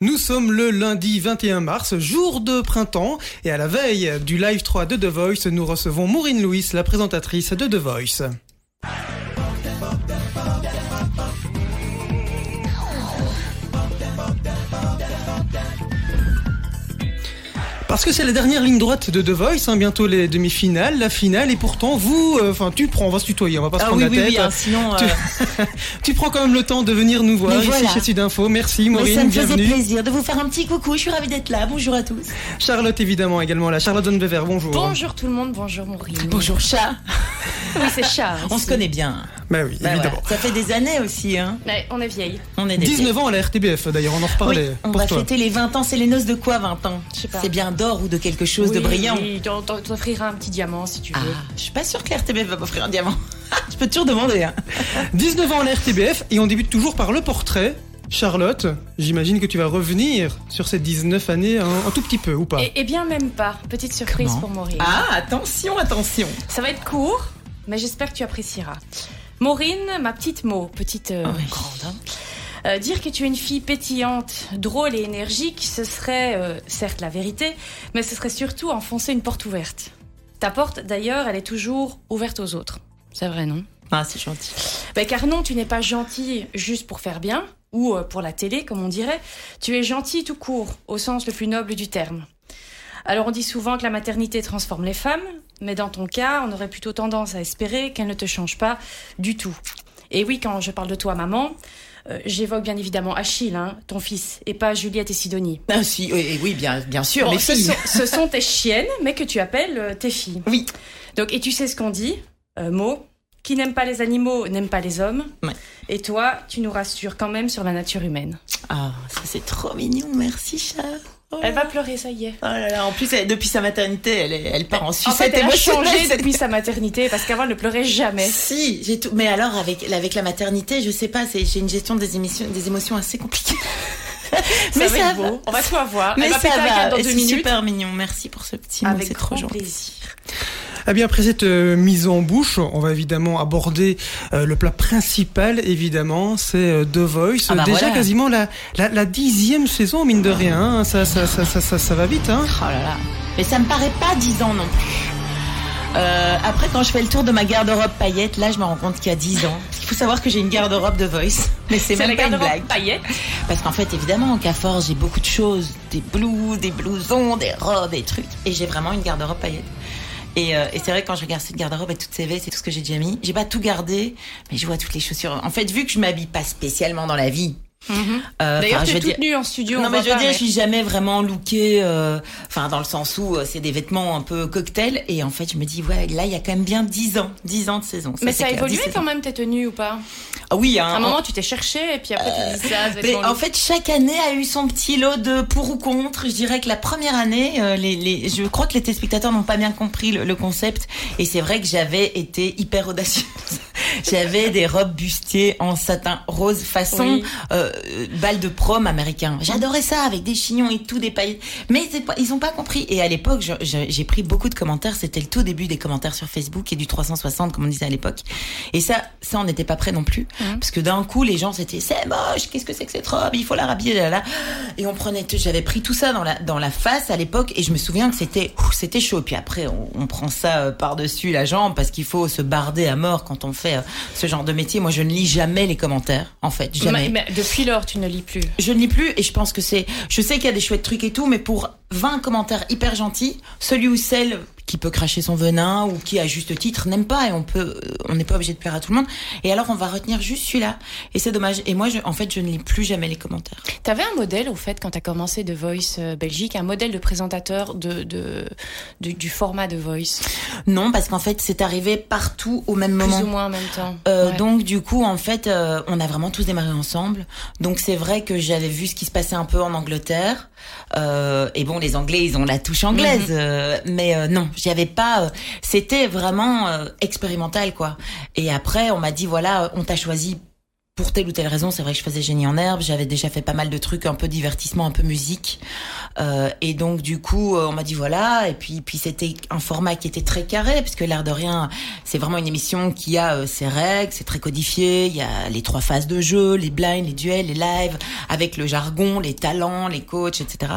Nous sommes le lundi 21 mars, jour de printemps, et à la veille du live 3 de The Voice, nous recevons Maureen Louis, la présentatrice de The Voice. Parce que c'est la dernière ligne droite de The Voice, hein, bientôt les demi-finales, la finale, et pourtant vous, euh, enfin tu prends, on va se tutoyer, on va pas se Ah prendre oui, la oui, tête. oui, hein, sinon. Tu- euh, Tu prends quand même le temps de venir nous voir Mais ici voilà. chez Sudinfo. Merci mais Maureen, ça me faisait plaisir de vous faire un petit coucou. Je suis ravie d'être là. Bonjour à tous. Charlotte évidemment également là. Charlotte Donbever, bonjour. Bonjour tout le monde, bonjour Maureen. Bonjour chat. Oui, c'est chat. On se connaît bien. Bah oui, Bah évidemment. ouais. Ça fait des années aussi. Hein. Ouais, on est vieille. On est des 19 ans à la RTBF d'ailleurs, on en Oui, reparlait on pour va toi. fêter les 20 ans. C'est les noces de quoi 20 ans? Je sais pas. C'est bien d'or ou de quelque chose de brillant. Oui, t'offrira un petit diamant si tu Ah, veux. je suis pas sûre que la RTBF va m'offrir un diamant. je peux toujours demander. Hein. 19 ans à la RTBF et on débute toujours par le portrait. Charlotte, j'imagine que tu vas revenir sur ces 19 années un, un tout petit peu ou pas? Et, et bien même pas. Petite surprise Comment? pour Maureen. Ah, attention, attention. Ça va être court, mais j'espère que tu apprécieras. Maureen, ma petite mot, petite euh, Ah oui. grande. hein. Euh, dire que tu es une fille pétillante, drôle et énergique, ce serait euh, certes la vérité, mais ce serait surtout enfoncer une porte ouverte. Ta porte, d'ailleurs, elle est toujours ouverte aux autres. C'est vrai, non? Ah, c'est gentil. Ben, car non, tu n'es pas gentil juste pour faire bien, ou euh, pour la télé, comme on dirait. Tu es gentil tout court, au sens le plus noble du terme. Alors on dit souvent que la maternité transforme les femmes, mais dans ton cas, on aurait plutôt tendance à espérer qu'elle ne te change pas du tout. Et oui, quand je parle de toi, maman, euh, j'évoque bien évidemment Achille, hein, ton fils, et pas Juliette et Sidonie. Ah, si, oui, oui, bien, bien sûr, Bon, les ce, filles. sont, ce sont tes chiennes, mais que tu appelles euh, tes filles. Oui. Donc, et tu sais ce qu'on dit euh, Mot qui n'aime pas les animaux n'aime pas les hommes. Ouais. Et toi, tu nous rassures quand même sur la nature humaine. Ah, ça c'est trop mignon, merci chat. Elle va pleurer, ça y est. Oh là là, en plus, elle- depuis sa maternité, elle, est- elle part en En sucette fait, elle a changé depuis sa maternité parce qu'avant, elle ne pleurait jamais. Si, j'ai tout. Mais alors, avec, avec la maternité, je sais pas, c'est, j'ai une gestion des émotions, des émotions assez compliquée. Mais ça ça va. On va tout avoir. Mais elle va ça péter un câble va, dans deux c'est minutes. super mignon. Merci pour ce petit mot, Avec c'est trop gentil. plaisir. Eh bien après cette euh, mise en bouche, on va évidemment aborder euh, le plat principal évidemment, c'est euh, The Voice. Ah bah Déjà voilà. quasiment la, la, la dixième saison mine de rien, hein. ça, ça, ça, ça, ça, ça va vite. Hein. Oh là là. Mais ça me paraît pas 10 ans non plus. Euh, après, quand je fais le tour de ma garde-robe paillette, là, je me rends compte qu'il y a 10 ans. Il faut savoir que j'ai une garde-robe de Voice. Mais c'est même la pas une blague. paillette. Parce qu'en fait, évidemment, en Cafor, j'ai beaucoup de choses. Des blouses, des blousons, des robes, des trucs. Et j'ai vraiment une garde-robe paillette. Et, euh, et c'est vrai, quand je regarde cette garde-robe et toutes ces vestes et tout ce que j'ai déjà mis, j'ai pas tout gardé, mais je vois toutes les chaussures. En fait, vu que je m'habille pas spécialement dans la vie, euh, D'ailleurs, enfin, tu je es veux toute dire- nue en studio. non on mais je veux dire, je suis jamais vraiment lookée, euh, enfin dans le sens où euh, c'est des vêtements un peu cocktail et en fait je me dis ouais là il y a quand même bien 10 ans, 10 ans de saison. Mais ça a clair, évolué 17 quand même tes tenues ou pas? Ah oui, hein, À un moment, tu t'es cherché et puis après, tu dis ça. Mais en fait, chaque année a eu son petit lot de pour ou contre. Je dirais que la première année, les, les, je crois que les téléspectateurs n'ont pas bien compris le, le concept. Et c'est vrai que j'avais été hyper audacieuse. j'avais des robes bustiers en satin rose façon Oui. euh, bal de prom américain. J'adorais ça avec des chignons et tout, des paillettes. Mais ils ont pas compris. Et à l'époque, j'ai pris beaucoup de commentaires. C'était le tout début des commentaires sur Facebook et du 360, comme on disait à l'époque. Et ça, ça, on n'était pas prêt non plus. Parce que d'un coup, les gens c'était c'est moche, qu'est-ce que c'est que cette robe, il faut la rhabiller, là, là. Et on prenait, j'avais pris tout ça dans la, dans la face à l'époque et je me souviens que c'était, c'était chaud. Puis après, on, on prend ça euh, par-dessus la jambe parce qu'il faut se barder à mort quand on fait euh, ce genre de métier. Moi, je ne lis jamais les commentaires, en fait, jamais. Mais, mais depuis lors, tu ne lis plus. Je ne lis plus et je pense que c'est. Je sais qu'il y a des chouettes trucs et tout, mais pour 20 commentaires hyper gentils, celui ou celle qui peut cracher son venin ou qui à juste titre n'aime pas et on peut, on n'est pas obligé de plaire à tout le monde. Et alors on va retenir juste celui-là et c'est dommage. Et moi, je, en fait, je ne lis plus jamais les commentaires. T'avais un modèle, au fait, quand t'as commencé The Voice euh, Belgique, un modèle de présentateur de, de, du- du format de Voice, Non, parce qu'en fait, c'est arrivé partout au même plus moment. ou moins en même temps. Euh, Ouais. Donc du coup, en fait, euh, on a vraiment tous démarré ensemble. Donc c'est vrai que j'avais vu ce qui se passait un peu en Angleterre. Euh, et bon, les Anglais, ils ont la touche anglaise, euh, mais euh, non, j'y avais pas. euh, C'était vraiment euh, expérimental, quoi. Et après, on m'a dit voilà, on t'a choisi pour telle ou telle raison, c'est vrai que je faisais génie en herbe, j'avais déjà fait pas mal de trucs, un peu divertissement, un peu musique, euh, et donc du coup, euh, on m'a dit voilà, et puis puis c'était un format qui était très carré, puisque l'air de rien, c'est vraiment une émission qui a euh, ses règles, c'est très codifié, il y a les trois phases de jeu, les blinds, les duels, les lives, avec le jargon, les talents, les coachs, etc.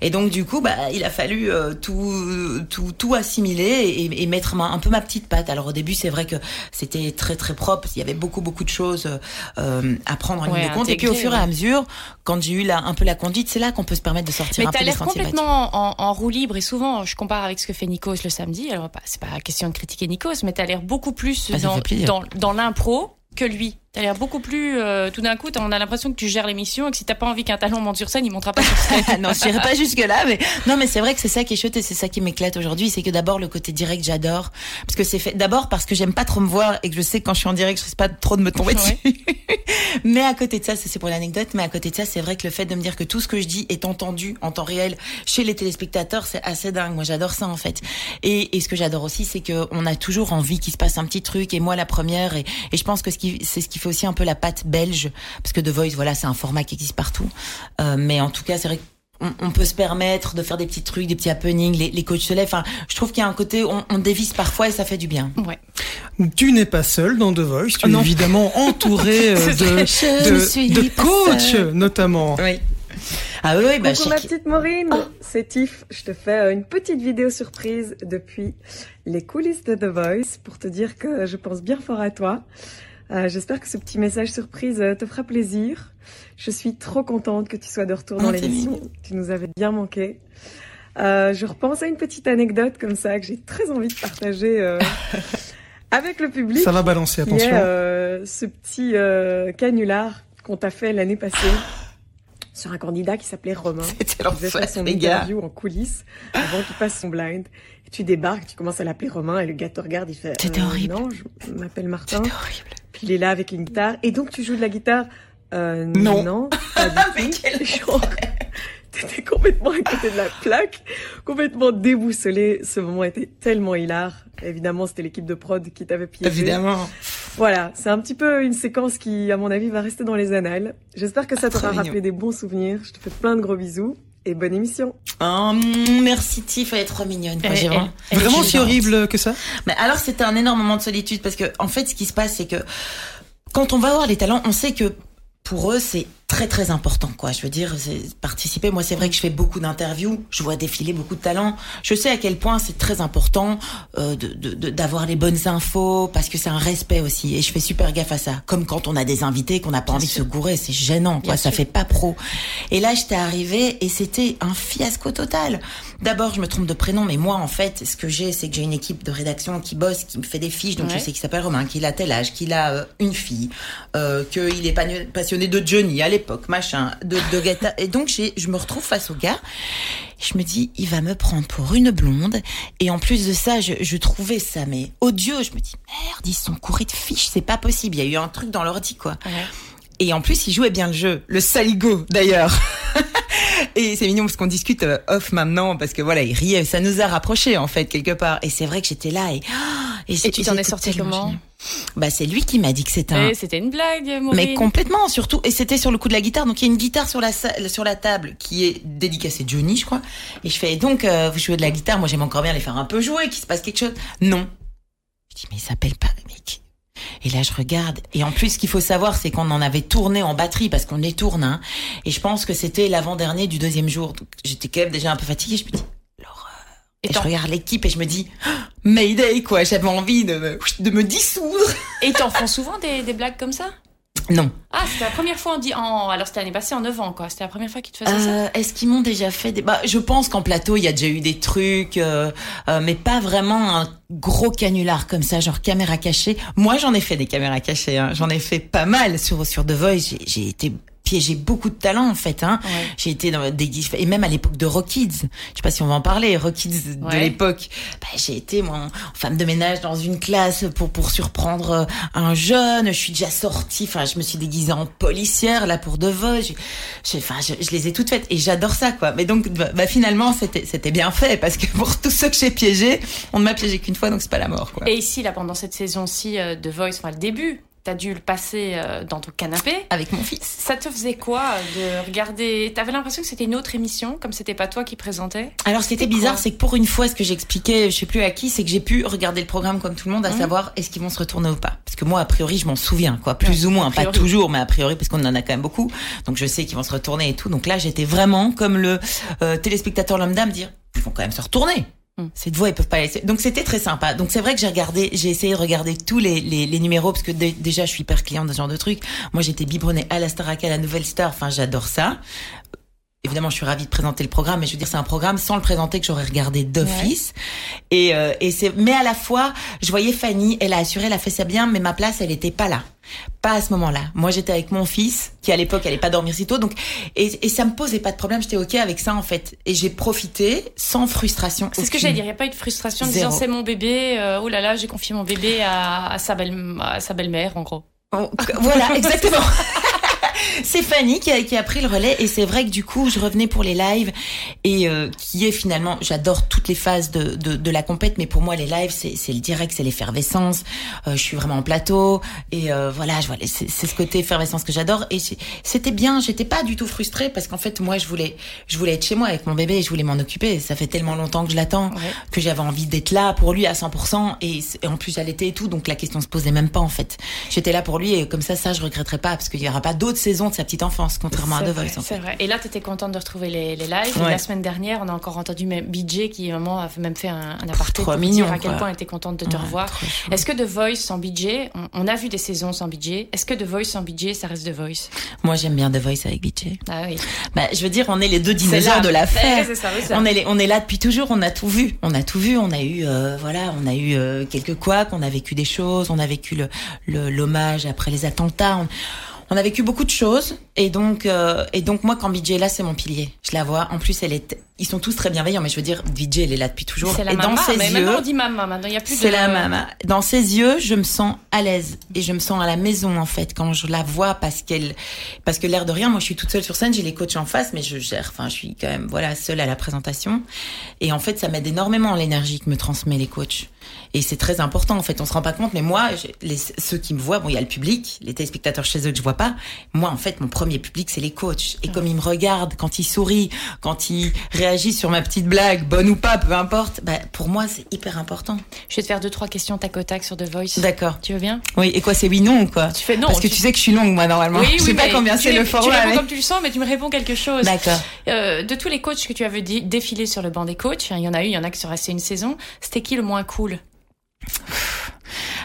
Et donc du coup, bah il a fallu euh, tout tout tout assimiler et, et mettre un peu ma petite patte. Alors au début, c'est vrai que c'était très très propre, il y avait beaucoup beaucoup de choses. Euh, à prendre en Ouais, ligne de compte. Et puis au fur et à mesure, quand j'ai eu la, un peu la conduite, c'est là qu'on peut se permettre de sortir Mais un peu l'air complètement en, en roue libre et souvent je compare avec ce que fait Nikos le samedi. Alors bah, c'est pas question de critiquer Nikos, mais t'as l'air beaucoup plus Bah, dans, dans l'impro que lui. T'as l'air beaucoup plus. euh, tout d'un coup, on a l'impression que tu gères l'émission et que si t'as pas envie qu'un talent monte sur scène, il montera pas sur scène. non, je dirais pas jusque là, mais non, mais c'est vrai que c'est ça qui est chouette et c'est ça qui m'éclate aujourd'hui, c'est que d'abord le côté direct, j'adore, parce que c'est fait. D'abord parce que j'aime pas trop me voir et que je sais que quand je suis en direct, je risque pas trop de me tomber Ouais. dessus. mais à côté de ça, c'est c'est pour l'anecdote, mais à côté de ça, c'est vrai que le fait de me dire que tout ce que je dis est entendu en temps réel chez les téléspectateurs, c'est assez dingue. Moi, j'adore ça en fait. Et, et ce que j'adore aussi, c'est que on a toujours envie qu'il se passe un petit truc. Et moi, la première, et, et je pense que ce qui, c'est ce qui fait aussi un peu la patte belge, parce que The Voice, voilà, c'est un format qui existe partout. Euh, mais en tout cas, c'est vrai que on, on peut se permettre de faire des petits trucs, des petits happenings, les, les coachs se lèvent. Enfin, je trouve qu'il y a un côté, on, on dévisse parfois et ça fait du bien. Ouais. Tu n'es pas seul dans The Voice, tu Oh es évidemment entouré euh, de, de, de coachs notamment. Oui. Ah oui, bah, Coucou ma petite Maureen, c'est Tiff. Je te fais euh, une petite vidéo surprise depuis les coulisses de The Voice pour te dire que je pense bien fort à toi. Euh, J'espère que ce petit message surprise euh, te fera plaisir. Je suis trop contente que tu sois de retour dans Oh, l'émission. Tu nous avais bien manqué. Euh, je repense à une petite anecdote comme ça que j'ai très envie de partager euh, avec le public. Ça va balancer, qui est attention. euh, ce petit euh, canular qu'on t'a fait l'année passée sur un candidat qui s'appelait Romain. C'était l'enfer, son les gars. interview en coulisses avant qu'il passe son blind. Et tu débarques, tu commences à l'appeler Romain et le gars te regarde, il fait C'était euh, horrible. Non, je m'appelle Martin. C'était horrible. Puis il est là avec une guitare. Et donc tu joues de la guitare euh, Non. Non, pas du tout. quel Genre, T'étais complètement à côté de la plaque, complètement déboussolé. Ce moment était tellement hilar. Évidemment, c'était l'équipe de prod qui t'avait piégé. Évidemment. Voilà, c'est un petit peu une séquence qui, à mon avis, va rester dans les annales. J'espère que ça Trop t'aura rappelé des bons souvenirs. Je te fais plein de gros bisous et bonne émission. Oh, mm, merci Tiff, elle est trop mignonne. quoi, Elle- vraiment- elle Vraiment si horrible que ça Mais alors c'était un énorme moment de solitude parce que en fait ce qui se passe c'est que quand on va voir les talents, on sait que pour eux c'est très très important quoi. Je veux dire c'est participer. Moi c'est vrai que je fais beaucoup d'interviews, je vois défiler beaucoup de talents. Je sais à quel point c'est très important euh, de de- de- d'avoir les bonnes infos parce que c'est un respect aussi et je fais super gaffe à ça. Comme quand on a des invités qu'on n'a pas envie de se gourer, c'est gênant quoi. Bien ça sûr. fait pas pro. Et là j'étais arrivée et c'était un fiasco total. D'abord je me trompe de prénom mais moi en fait ce que j'ai c'est que j'ai une équipe de rédaction qui bosse, qui me fait des fiches donc Ouais. je sais qu'il s'appelle Romain, qu'il a tel âge, qu'il a euh, une fille, euh, qu'il est passionné de Johnny l'époque, machin, de, de Gata. Et donc je me retrouve face au gars. Je me dis, il va me prendre pour une blonde. Et en plus de ça, je, je trouvais ça mais odieux. Je me dis, merde, ils sont courés de fiches, c'est pas possible. Il y a eu un truc dans l'ordi quoi. Ouais. Et en plus, il jouait bien le jeu. Le saligo, d'ailleurs. et c'est mignon parce qu'on discute euh, off maintenant parce que voilà, il riait. Ça nous a rapprochés, en fait, quelque part. Et c'est vrai que j'étais là et, et, Et tu t'en es sorti comment. Bah, c'est lui qui m'a dit que c'était un, Eh, C'était une blague, Maureen. mais complètement, surtout. Et c'était sur le coup de la guitare. Donc il y a une guitare sur la sur la table qui est dédicacée Johnny, je crois. Et je fais donc euh, vous jouez de la guitare. Moi j'aime encore bien les faire un peu jouer, qu'il se passe quelque chose. Non. Je dis mais il s'appelle pas mec. Et là je regarde. Et en plus ce qu'il faut savoir c'est qu'on en avait tourné en batterie parce qu'on les tourne. Hein. Et je pense que c'était l'avant dernier du deuxième jour. Donc j'étais quand même déjà un peu fatiguée. Je me dis. Et, Et je regarde l'équipe et je me dis Mayday quoi. J'avais envie de me, de me dissoudre. Et t'en font souvent des, des blagues comme ça? Non. Ah, c'était la première fois, on dit. En... Alors, c'était l'année passée, en 9 ans, quoi. C'était la première fois qu'ils te faisaient ça? Euh, Est-ce qu'ils m'ont déjà fait des... Bah, je pense qu'en plateau, il y a déjà eu des trucs, euh, euh, mais pas vraiment un gros canular comme ça, genre caméra cachée. Moi, j'en ai fait des caméras cachées. Hein. J'en ai fait pas mal sur sur The Voice. J'ai été piégé beaucoup de talent en fait. Hein. Ouais. J'ai été dans des et même à l'époque de Rockids. Je sais pas si on va en parler. Rockids de Ouais. l'époque. Bah, j'ai été moi en femme de ménage dans une classe pour pour surprendre euh, un jeune. Je suis déjà sortie. Enfin, je me suis déguisée en policière là pour. J'ai- j'ai- Enfin, je, je les ai toutes faites et j'adore ça quoi. Mais donc bah, bah, finalement c'était c'était bien fait parce que pour tous ceux que j'ai piégés, on ne m'a piégé qu'une fois donc c'est pas la mort quoi. Et ici, là, pendant cette saison-ci euh, de Voice, enfin, le début, t'as dû le passer euh, dans ton canapé. Avec mon fils. Ça te faisait quoi de regarder T'avais l'impression que c'était une autre émission, comme c'était pas toi qui présentais? Alors, ce qui était bizarre, c'est que pour une fois, ce que j'expliquais, je sais plus à qui, c'est que j'ai pu regarder le programme comme tout le monde, à Mhm. savoir est-ce qu'ils vont se retourner ou pas? Parce que moi, a priori, je m'en souviens, quoi, plus Ouais, ou moins, pas toujours, mais a priori, parce qu'on en a quand même beaucoup. Donc, je sais qu'ils vont se retourner et tout. Donc là, j'étais vraiment comme le euh, téléspectateur lambda me dire, ils vont quand même se retourner. Mhm. Cette voix, ils peuvent pas laisser. Donc c'était très sympa. Donc c'est vrai que j'ai regardé, j'ai essayé de regarder tous les, les, les numéros parce que dé- déjà je suis hyper cliente de ce genre de truc. Moi j'étais biberonnée à la Starac, à la Nouvelle Star. Enfin j'adore ça. Évidemment, je suis ravie de présenter le programme, mais je veux dire, c'est un programme sans le présenter que j'aurais regardé d'office. Et, euh, et c'est, mais à la fois, je voyais Fanny, elle a assuré, elle a fait ça bien, mais ma place, elle était pas là. Pas à ce moment-là. Moi, j'étais avec mon fils, qui à l'époque, allait pas dormir si tôt, donc, et, et ça me posait pas de problème, j'étais ok avec ça, en fait. Et j'ai profité sans frustration. C'est ce que j'allais dire. Il n'y a pas eu de frustration en disant c'est mon bébé. euh, oh là là, j'ai confié mon bébé à, à sa belle à sa belle-mère, en gros. Voilà, exactement. c'est Fanny qui a, qui a pris le relais et c'est vrai que du coup je revenais pour les lives et euh, qui est finalement j'adore toutes les phases de, de, de la compète mais pour moi les lives c'est c'est le direct c'est l'effervescence. Euh, je suis vraiment en plateau et euh, voilà je vois les- c'est c'est ce côté effervescence que j'adore et c'était bien j'étais pas du tout frustrée parce qu'en fait moi je voulais je voulais être chez moi avec mon bébé et je voulais m'en occuper. Ça fait tellement longtemps que je l'attends Ouais. que j'avais envie d'être là pour lui à 100% et, c- et en plus j'allaitais et tout donc la question se posait même pas en fait. J'étais là pour lui et comme ça ça je regretterai pas parce qu'il y aura pas d'autres saisons de sa petite enfance contrairement à The Voice en fait. C'est vrai. Et là, tu étais contente de retrouver les, les lives. Ouais. la semaine dernière, on a encore entendu même BJ qui, à un moment, a même fait un, un aparté pour mignon, dire à quel quoi. point elle était contente de te Ouais, revoir. Est-ce que The Voice sans BJ, on, on a vu des saisons sans BJ, est-ce que The Voice sans BJ, ça reste The Voice? Moi j'aime bien The Voice avec BJ Ah oui. bah je veux dire on est les deux dinosaures de l'affaire oui, ça. on est les- on est là depuis toujours on a tout vu on a tout vu on a eu euh, voilà on a eu euh, quelques couacs on a vécu des choses on a vécu le le- l'hommage après les attentats on, on a vécu beaucoup de choses et donc euh, et donc moi là c'est mon pilier je la vois en plus elle est ils sont tous très bienveillants mais je veux dire BJ elle est là depuis toujours C'est la et maman. dans ses mais yeux maintenant, on dit maman. Maintenant, il n'y a plus de. c'est la maman. Dans ses yeux, je me sens à l'aise et je me sens à la maison en fait quand je la vois parce qu'elle, parce que l'air de rien, moi je suis toute seule sur scène, j'ai les coachs en face, mais je gère. Enfin, je suis quand même voilà seule à la présentation et en fait ça m'aide énormément l'énergie que me transmet les coachs et c'est très important en fait. On se rend pas compte, mais moi, les, ceux qui me voient, bon, il y a le public, les téléspectateurs chez eux que je vois pas. Moi, en fait, mon premier public c'est les coachs et comme ils me regardent, quand ils sourient, quand ils réagissent sur ma petite blague, bonne ou pas, peu importe, bah, pour moi c'est hyper important. Je vais te faire deux, trois questions tac au tac sur The Voice. D'accord. Tu veux bien? Oui, et quoi, c'est oui, non ou quoi? Tu fais non. Parce que tu- tu sais que je suis longue, moi, normalement. je sais pas mais combien c'est le ré- Tu format. réponds mais- comme tu le sens, mais tu me réponds quelque chose. D'accord. Euh, de tous les coachs que tu avais dé- défilé sur le banc des coachs, hein, il y en a eu, il y en a qui sont restés une saison. C'était qui le moins cool?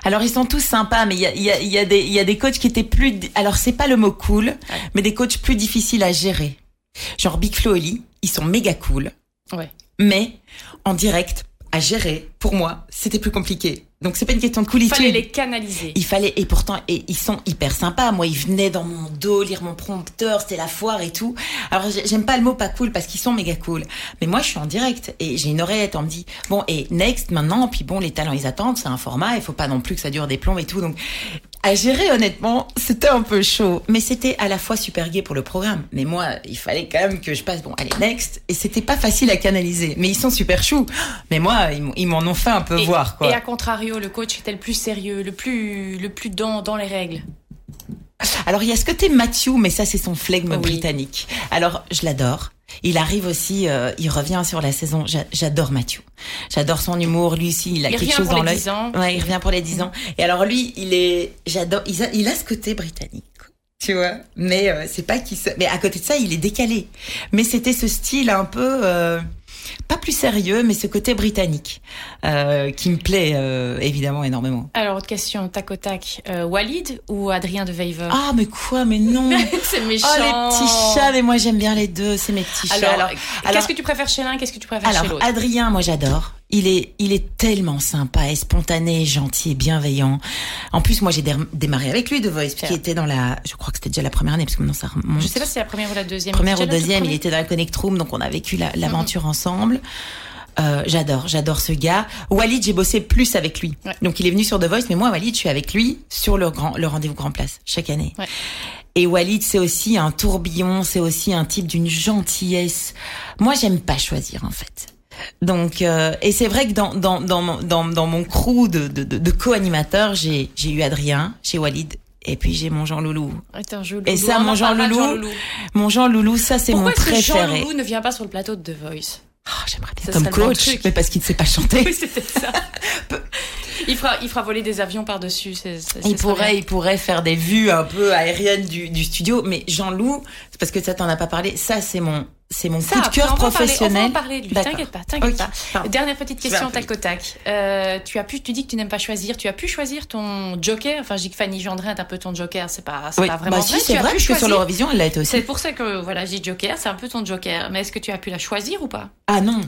Alors, ils sont tous sympas, mais il y a, il y, a, il y, a des- il y a des coachs qui étaient plus... Alors, c'est pas le mot cool, mais des coachs plus difficiles à gérer. Genre Big Flo et Oli, ils sont méga cool. Ouais. Mais, en direct, à gérer, pour moi, c'était plus compliqué. Donc, c'est pas une question de coolitude. Fallait les canaliser. Il fallait et pourtant et ils sont hyper sympas. Moi, ils venaient dans mon dos lire mon prompteur, c'était la foire et tout. Alors j'ai- j'aime pas le mot pas cool parce qu'ils sont méga cool. Mais moi, je suis en direct et j'ai une oreillette. On me dit bon et next maintenant. Puis bon, les talents ils attendent, c'est un format. Il faut pas non plus que ça dure des plombs et tout. Donc à gérer honnêtement, c'était un peu chaud. Mais c'était à la fois super gai pour le programme. Mais moi, il fallait quand même que je passe bon allez next et c'était pas facile à canaliser. Mais ils sont super choux. Mais moi, ils m'en ont fait un peu Et, voir quoi. et à contrario, le coach était le plus sérieux, le plus, le plus dans, dans les règles. Alors il y a ce côté Matthew, mais ça c'est son flegme Oui. britannique. Alors je l'adore. Il arrive aussi, euh, il revient sur la saison. J'a- J'adore Matthew. J'adore son humour. Lui aussi, il a Il quelque chose dans l'œil. 10 ans. Ouais, il revient pour les 10 ans. Et alors lui, il est, j'adore. Il a, il a ce côté britannique. Tu vois, mais euh, c'est pas qu'il se... Mais à côté de ça, il est décalé. Mais c'était ce style un peu... euh, pas plus sérieux, mais ce côté britannique euh, qui me plaît euh, évidemment énormément. Alors, autre question, tac au tac. Euh, Walid ou Adrien de Veyver Ah mais quoi Mais non C'est méchant. Oh les petits chats, mais moi j'aime bien les deux, c'est mes petits chats. Alors, alors, qu'est-ce que tu préfères chez l'un Qu'est-ce que tu préfères chez alors, l'autre? Adrien, moi j'adore. Il est, il est tellement sympa et spontané, gentil et bienveillant. En plus, moi j'ai dé- démarré avec lui de Voice, qui était dans la, je crois que c'était déjà la première année, parce que maintenant ça remonte. Je sais pas si c'est la première ou la deuxième. Première ou deuxième, il était dans la Connect Room, donc on a vécu la- l'aventure ensemble. Euh, j'adore, j'adore ce gars. Walid, j'ai bossé plus avec lui. Ouais. Donc il est venu sur The Voice, mais moi Walid, je suis avec lui sur le grand, le rendez-vous Grand Place chaque année. Ouais. Et Walid, c'est aussi un tourbillon, c'est aussi un type d'une gentillesse. Moi, j'aime pas choisir en fait. Donc, euh, et c'est vrai que dans dans dans mon- dans, dans mon crew de de, de, co-animateurs, j'ai j'ai eu Adrien, j'ai Walid Et puis j'ai mon Jean Loulou. Attends, Jean Et Loulou. ça, On mon Jean parlera de Loulou, Mon Jean Loulou, ça c'est mon Pourquoi est-ce que Jean préféré. Loulou ne vient pas sur le plateau de The Voice? Oh, J'aimerais bien comme coach, mais parce qu'il ne sait pas chanter. Oui, c'était ça. il, fera, il fera voler des avions par-dessus. Il pourrait, il pourrait faire des vues un peu aériennes du, du studio, mais Jean-Loup, parce que ça t'en a pas parlé, ça c'est mon, c'est mon Ça, coup de cœur parler- professionnel. on va en parler de lui. T'inquiète pas, t'inquiète pas. Dernière petite question tac au tac. Euh, tu as pu, tu dis que tu n'aimes pas choisir. Tu as pu choisir ton joker? Enfin, dis que Fanny Gendrin est un peu ton joker. C'est pas, c'est Oui, pas vraiment bah si, vrai. c'est as vrai, que sur l'Eurovision, elle l'a été aussi. C'est pour ça que voilà, dis joker. C'est un peu ton joker. Mais est-ce que tu as pu la choisir ou pas? Ah non,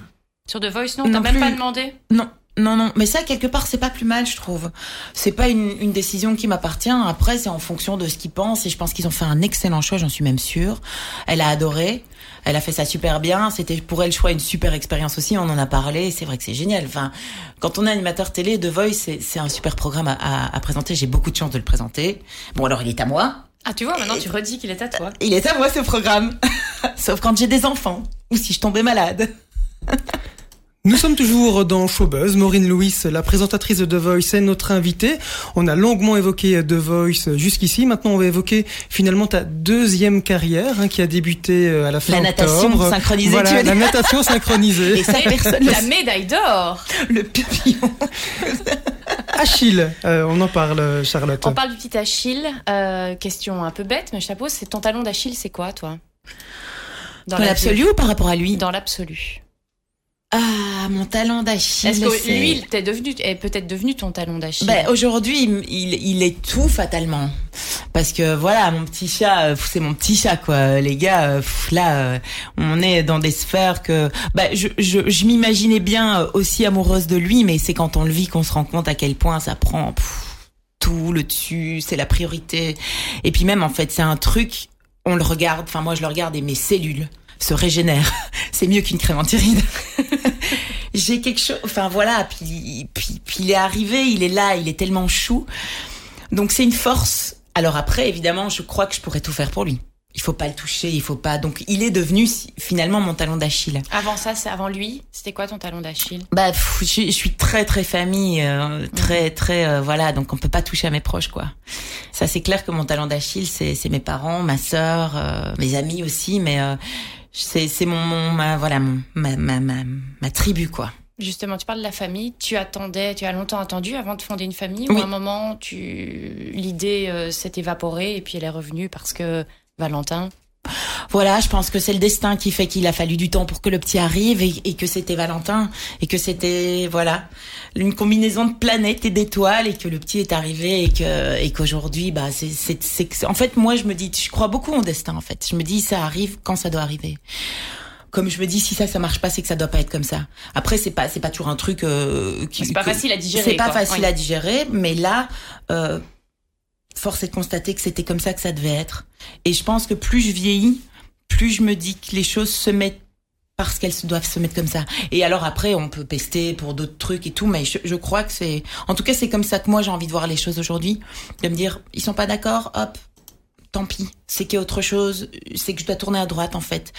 sur The Voice Non, Non t'as même plus. pas demandé? non, non, non, mais ça quelque part c'est pas plus mal, je trouve. C'est pas une, une décision qui m'appartient. Après, c'est en fonction de ce qu'ils pensent, et je pense qu'ils ont fait un excellent choix, j'en suis même sûre. Elle a adoré. Elle a fait ça super bien. C'était pour elle, je crois, une super expérience aussi. On en a parlé. C'est vrai que c'est génial. Enfin, quand on est animateur télé, The Voice, c'est, c'est un super programme à, à- à présenter. J'ai beaucoup de chance de le présenter. Bon, alors il est à moi. Ah, tu vois, maintenant tu redis qu'il est à toi. Il est à moi ce programme. Sauf quand j'ai des enfants ou si je tombais malade. Nous sommes toujours dans Showbuzz. Maureen Lewis, la présentatrice de The Voice, est notre invitée. On a longuement évoqué The Voice jusqu'ici. Maintenant, on va évoquer finalement ta deuxième carrière hein, qui a débuté euh, à la fin La natation octobre. synchronisée, Voilà, tu veux la dire. natation synchronisée. Et ça, personne La médaille d'or. le papillon. Achille, euh, on en parle, Charlotte. On parle du petit Achille. Euh, question un peu bête, mais je te la pose. C'est ton talon d'Achille, c'est quoi, toi? Dans la l'absolu ou par rapport à lui? Dans l'absolu. Ah, mon talent d'Achille. Est-ce que c'est- lui, il t'est devenu, est peut-être devenu ton talon d'Achille Ben, aujourd'hui, il, il, il est tout fatalement. Parce que voilà, mon petit chat, euh, c'est mon petit chat quoi. Les gars, euh, là, euh, on est dans des sphères que, ben, je, je, je m'imaginais bien aussi amoureuse de lui, mais c'est quand on le vit qu'on se rend compte à quel point ça prend pff, tout le dessus, c'est la priorité. Et puis même en fait, c'est un truc, on le regarde. Enfin moi, je le regarde et mes cellules se régénèrent. c'est mieux qu'une crème antiride. J'ai quelque chose, enfin voilà, puis, puis, puis il est arrivé, il est là, il est tellement chou. Donc c'est une force. Alors après, évidemment, je crois que je pourrais tout faire pour lui. Il faut pas le toucher, il faut pas. Donc il est devenu finalement mon talon d'Achille. Avant ça, c'est avant lui. C'était quoi ton talon d'Achille? Bah, pff, je, je suis très très famille, euh, très très euh, voilà, donc on peut pas toucher à mes proches quoi. Ça c'est clair que mon talon d'Achille, c'est c'est mes parents, ma sœur, euh, mes amis aussi, mais euh, c'est c'est mon, mon ma voilà mon, ma, ma ma ma tribu quoi. Justement, tu parles de la famille. Tu attendais, tu as longtemps attendu avant de fonder une famille Oui. ou à un moment, tu l'idée euh, s'est évaporée et puis elle est revenue parce que Valentin. Voilà, je pense que c'est le destin qui fait qu'il a fallu du temps pour que le petit arrive et, et que c'était Valentin et que c'était voilà une combinaison de planètes et d'étoiles et que le petit est arrivé et que et qu'aujourd'hui bah c'est c'est en fait moi je me dis je crois beaucoup au destin en fait je me dis ça arrive quand ça doit arriver comme je me dis si ça ça marche pas c'est que ça doit pas être comme ça après c'est pas c'est pas toujours un truc euh, qui C'est pas que- facile à digérer. c'est pas quoi. facile Oui. à digérer, mais là, euh, force est de constater que c'était comme ça que ça devait être. Et je pense que plus je vieillis, plus je me dis que les choses se mettent parce qu'elles doivent se mettre comme ça. Et alors après, on peut pester pour d'autres trucs et tout, mais je, je crois que c'est, en tout cas, c'est comme ça que moi j'ai envie de voir les choses aujourd'hui, de me dire, ils sont pas d'accord, hop. Tant pis, c'est qu'il y a autre chose, c'est que je dois tourner à droite en fait.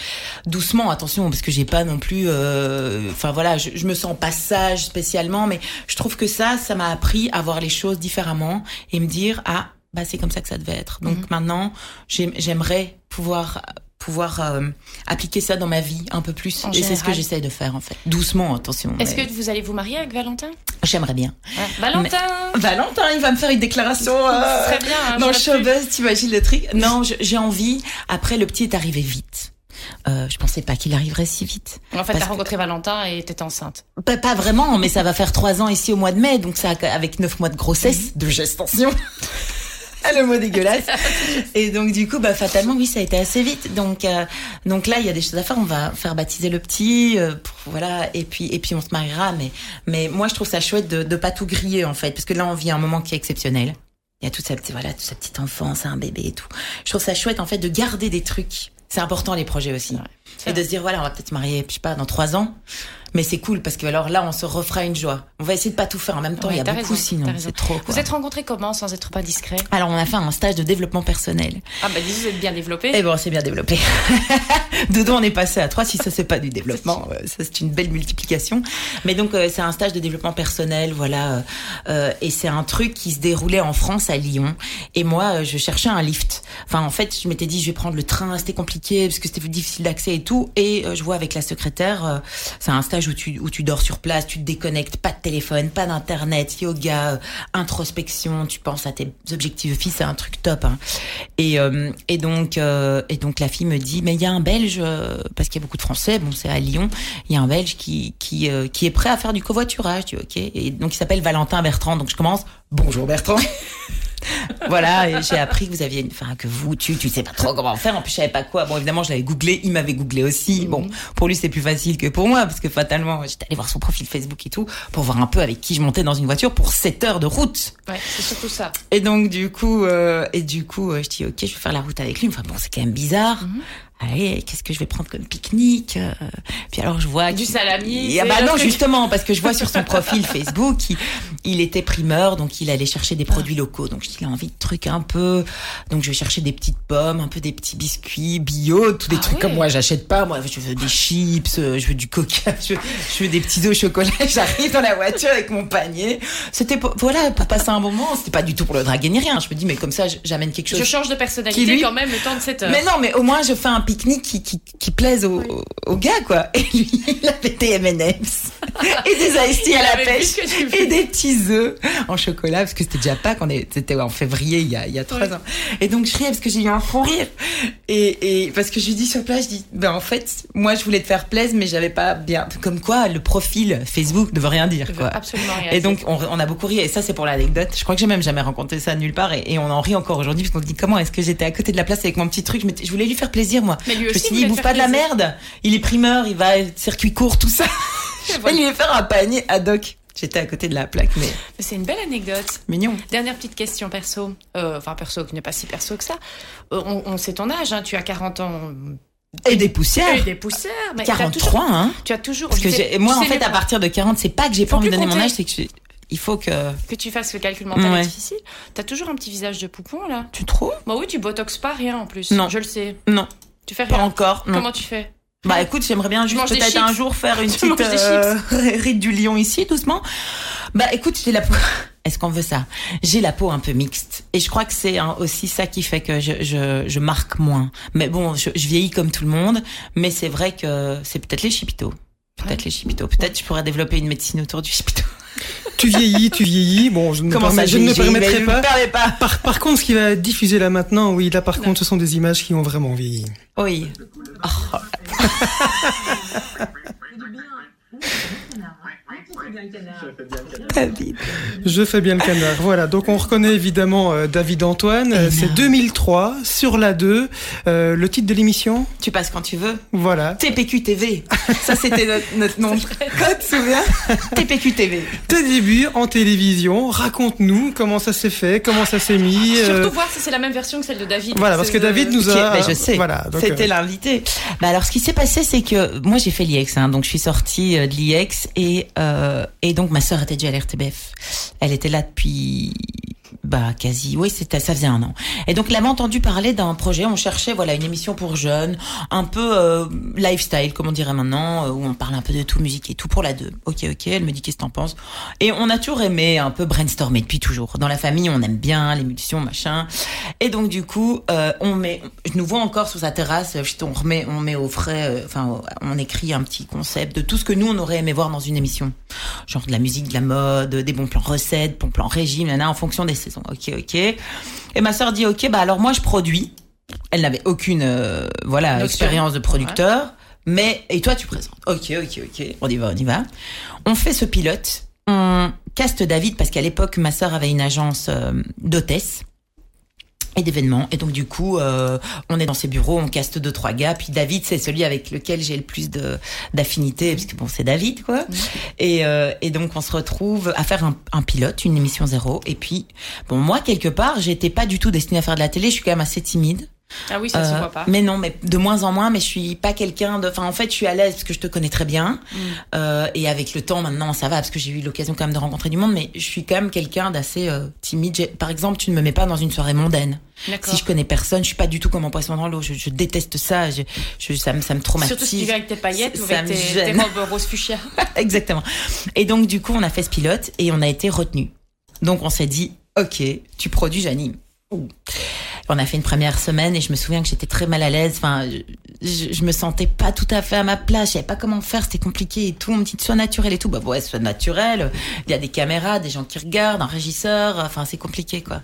Doucement, attention, parce que j'ai pas non plus, euh, enfin voilà, je, je me sens pas sage spécialement, mais je trouve que ça, ça m'a appris à voir les choses différemment et me dire ah bah c'est comme ça que ça devait être. Donc Mhm. maintenant, j'aim- j'aimerais pouvoir pouvoir euh, appliquer ça dans ma vie un peu plus En et c'est ce que j'essaie de faire en fait. Doucement, attention. Est-ce mais que vous allez vous marier avec Valentin? J'aimerais bien. Valentin Valentin, il va me faire une déclaration. euh, serait bien. hein, dans le showbuzz, t'imagines le truc Non, j'ai envie. Après, le petit est arrivé vite. Euh, je pensais pas qu'il arriverait si vite. En fait, t'as que- rencontré Valentin et t'étais enceinte. Pas, pas vraiment, mais ça va faire trois ans ici au mois de mai, donc ça avec neuf mois de grossesse, de gestation. Le mot dégueulasse. Et donc du coup, bah fatalement, oui, ça a été assez vite. Donc euh, donc là, il y a des choses à faire. On va faire baptiser le petit, euh, voilà, et puis et puis on se mariera. Mais mais moi, je trouve ça chouette de de pas tout griller en fait, parce que là, on vit un moment qui est exceptionnel. Il y a toute sa petite voilà, toute sa petite enfance, un bébé et tout. Je trouve ça chouette en fait de garder des trucs. C'est important les projets aussi. Et de se dire voilà, on va peut-être se marier, je sais pas, dans trois ans. Mais c'est cool parce que alors là, on se refera une joie. On va essayer de pas tout faire en même temps. Ouais, Il y a beaucoup raison, sinon. C'est trop. Quoi. Vous êtes rencontrés comment sans être pas discret? Alors on a fait un stage de développement personnel. Ah bah dis vous êtes bien développé. Et bon, c'est bien développé. de deux, on est passé à trois. Si ça, c'est pas du développement, euh, ça, c'est une belle multiplication. Mais donc, euh, c'est un stage de développement personnel, voilà. euh, et c'est un truc qui se déroulait en France, à Lyon. Et moi, je cherchais un lift. Enfin, en fait, je m'étais dit, je vais prendre le train, c'était compliqué, parce que c'était difficile d'accès et tout. Et je vois avec la secrétaire, c'est un stage où tu, où tu dors sur place, tu te déconnectes, pas de téléphone, pas d'internet, yoga, introspection, tu penses à tes objectifs de vie, c'est un truc top. Hein. Et, euh, et donc, euh, et donc la fille me dit, mais il y a un Belge, euh, parce qu'il y a beaucoup de Français, bon c'est à Lyon, il y a un Belge qui qui euh, qui est prêt à faire du covoiturage. Je dis ok. Et donc il s'appelle Valentin Bertrand. Donc je commence. Bonjour Bertrand. voilà, j'ai appris que vous aviez une, enfin, que vous, tu, tu sais pas trop comment faire. En plus, je savais pas quoi. Bon, évidemment, je l'avais googlé. Il m'avait googlé aussi. Bon, pour lui, c'est plus facile que pour moi, parce que fatalement, j'étais allée voir son profil Facebook et tout, pour voir un peu avec qui je montais dans une voiture pour 7 heures de route. Ouais, c'est surtout ça. Et donc, du coup, euh, et du coup, euh, je dis, ok, je vais faire la route avec lui. Enfin, bon, c'est quand même bizarre. Allez, qu'est-ce que je vais prendre comme pique-nique euh, Puis alors, je vois Du salami, Ah bah non, justement, parce que je vois sur son profil Facebook, il, il était primeur, donc il allait chercher des produits locaux. Donc il a envie de trucs un peu. Donc je vais chercher des petites pommes, un peu des petits biscuits bio, tous des Ah trucs comme moi, j'achète pas. Moi, je veux des chips, euh, je veux du coca, je veux, je veux des petits œufs au chocolat. J'arrive dans la voiture avec mon panier. C'était pour, voilà, pour passer un moment. C'était pas du tout pour le draguer ni rien. Je me dis, mais comme ça, j'amène quelque chose. Je change de personnalité lui- quand même le temps de cette heure. Mais non, mais au moins je fais un pique-nique qui, qui, qui plaise aux, aux- aux gars, quoi. Et lui, il avait des M&M's et des iced à la pêche et des petits œufs en chocolat parce que c'était déjà pas qu'on était en février il y a il y a trois ans. Et donc je riais parce que j'ai eu un fou rire et, et parce que je lui dis sur place, je dis ben en fait moi je voulais te faire plaisir mais j'avais pas bien comme quoi le profil Facebook ne veut rien dire quoi. absolument rien Et donc, on, on a beaucoup ri, et ça, c'est pour l'anecdote. Je crois que j'ai même jamais rencontré ça nulle part, et, et on en rit encore aujourd'hui, parce qu'on se dit comment est-ce que j'étais à côté de la place avec mon petit truc? Je voulais lui faire plaisir, moi. Mais lui je me aussi suis dit, voulait il te bouffe pas de la merde. Il est primeur, il va circuit court, tout ça. je vais lui faire un panier ad hoc. J'étais à côté de la plaque, mais Mais c'est une belle anecdote. mignon. Dernière petite question perso. Euh, enfin, perso qui n'est pas si perso que ça. Euh, on, on sait ton âge, hein, tu as 40 ans. Et des poussières. Et des poussières. Mais t'as 43, toujours- hein. Tu as toujours. Parce que je sais- moi, en fait, à partir de 40, c'est pas que j'ai pas envie de donner mon âge, c'est que je- il faut que. que tu fasses le calcul mental Ouais. est difficile. T'as toujours un petit visage de poupon là. Tu trouves? Bah oui, tu botox pas rien en plus. Non. Je le sais. Non. Tu fais Pas rien. encore. Non. Comment tu fais Bah écoute, j'aimerais bien juste peut-être un jour faire une Tu petite euh, ride du lion ici, doucement. Bah écoute, j'ai la peau. Est-ce qu'on veut ça? J'ai la peau un peu mixte et je crois que c'est hein, aussi ça qui fait que je, je, je marque moins. Mais bon, je, je vieillis comme tout le monde, mais c'est vrai que c'est peut-être les chipitos. Peut-être les chipitos. Peut-être je pourrais développer une médecine autour du chipito. Tu vieillis, tu vieillis. Bon, je ne, Comment permets- ça je ne me j'ai- j'ai- mais permettrai je pas. me permets pas. Par, par contre, ce qui va être diffusé là maintenant, oui, là par contre, ce sont des images qui ont vraiment vieilli. Oui. Oh. David. Je fais bien le canard. Voilà, donc on reconnaît évidemment euh, David Antoine. Euh, C'est 2003, sur la 2. Euh, le titre de l'émission? Tu passes quand tu veux. Voilà. TPQ TV. Ça, c'était notre, notre nom de code, tu te souviens? TPQ TV. Tes débuts en télévision, raconte-nous comment ça s'est fait, comment ça s'est mis. euh, Surtout voir si c'est la même version que celle de David. Voilà, parce que David nous a... ben, je sais. Voilà, C'était euh, l'invité. Bah alors, ce qui s'est passé, c'est que moi j'ai fait l'IEX, hein, donc je suis sortie de l'IEX et euh, et donc ma sœur était déjà à l'RTBF. Elle était là depuis bah quasi, oui, c'était ça faisait un an. Et donc, elle avait entendu parler d'un projet. On cherchait voilà une émission pour jeunes, un peu euh, lifestyle, comme on dirait maintenant, euh, où on parle un peu de tout, musique et tout pour la deux. Ok, ok. Elle me dit qu'est-ce que t'en penses? Et on a toujours aimé un peu brainstormer depuis toujours. Dans la famille, on aime bien l'émulsion, machin. Et donc du coup, euh, on met, je nous vois encore sur sa terrasse. On remet, on met au frais, euh, enfin, on écrit un petit concept de tout ce que nous on aurait aimé voir dans une émission, genre de la musique, de la mode, des bons plans recettes, bons plans régime, en fonction des Ok, ok. Et ma sœur dit ok, bah alors moi je produis. Elle n'avait aucune, euh, voilà, Notion. expérience de producteur. Mais et toi tu présentes. Ok, ok, ok. On y va, on y va. On fait ce pilote. On caste David parce qu'à l'époque ma sœur avait une agence euh, d'hôtesse et d'événements. Et donc du coup euh, on est dans ses bureaux on caste deux trois gars. Puis David c'est celui avec lequel j'ai le plus de d'affinité parce que bon c'est David quoi. Et euh, et donc on se retrouve à faire un, un pilote une émission zéro. Et puis bon moi quelque part j'étais pas du tout destinée à faire de la télé. Je suis quand même assez timide Ah oui, ça se Euh, voit pas. Mais non, mais de moins en moins. Mais je suis pas quelqu'un de. Enfin, en fait, je suis à l'aise parce que je te connais très bien. Mm. Euh, et avec le temps, maintenant, ça va parce que j'ai eu l'occasion quand même de rencontrer du monde. Mais je suis quand même quelqu'un d'assez euh, timide. Par exemple, tu ne me mets pas dans une soirée mondaine. Si je connais personne, je suis pas du tout comme un poisson dans l'eau. Je, je déteste ça. Je, je- ça, me, ça me traumatise. Surtout si tu viens avec tes paillettes ou avec tes, tes robes rose fuchsia. Exactement. Et donc, du coup, on a fait ce pilote et on a été retenu. Donc, on s'est dit, OK, tu produis, j'anime. On a fait une première semaine et je me souviens que j'étais très mal à l'aise. Enfin, je, je, me sentais pas tout à fait à ma place. Je savais pas comment faire. C'était compliqué et tout. On me dit, sois naturel et tout. Bah, ouais, sois naturel. Il y a des caméras, des gens qui regardent, un régisseur. Enfin, c'est compliqué, quoi.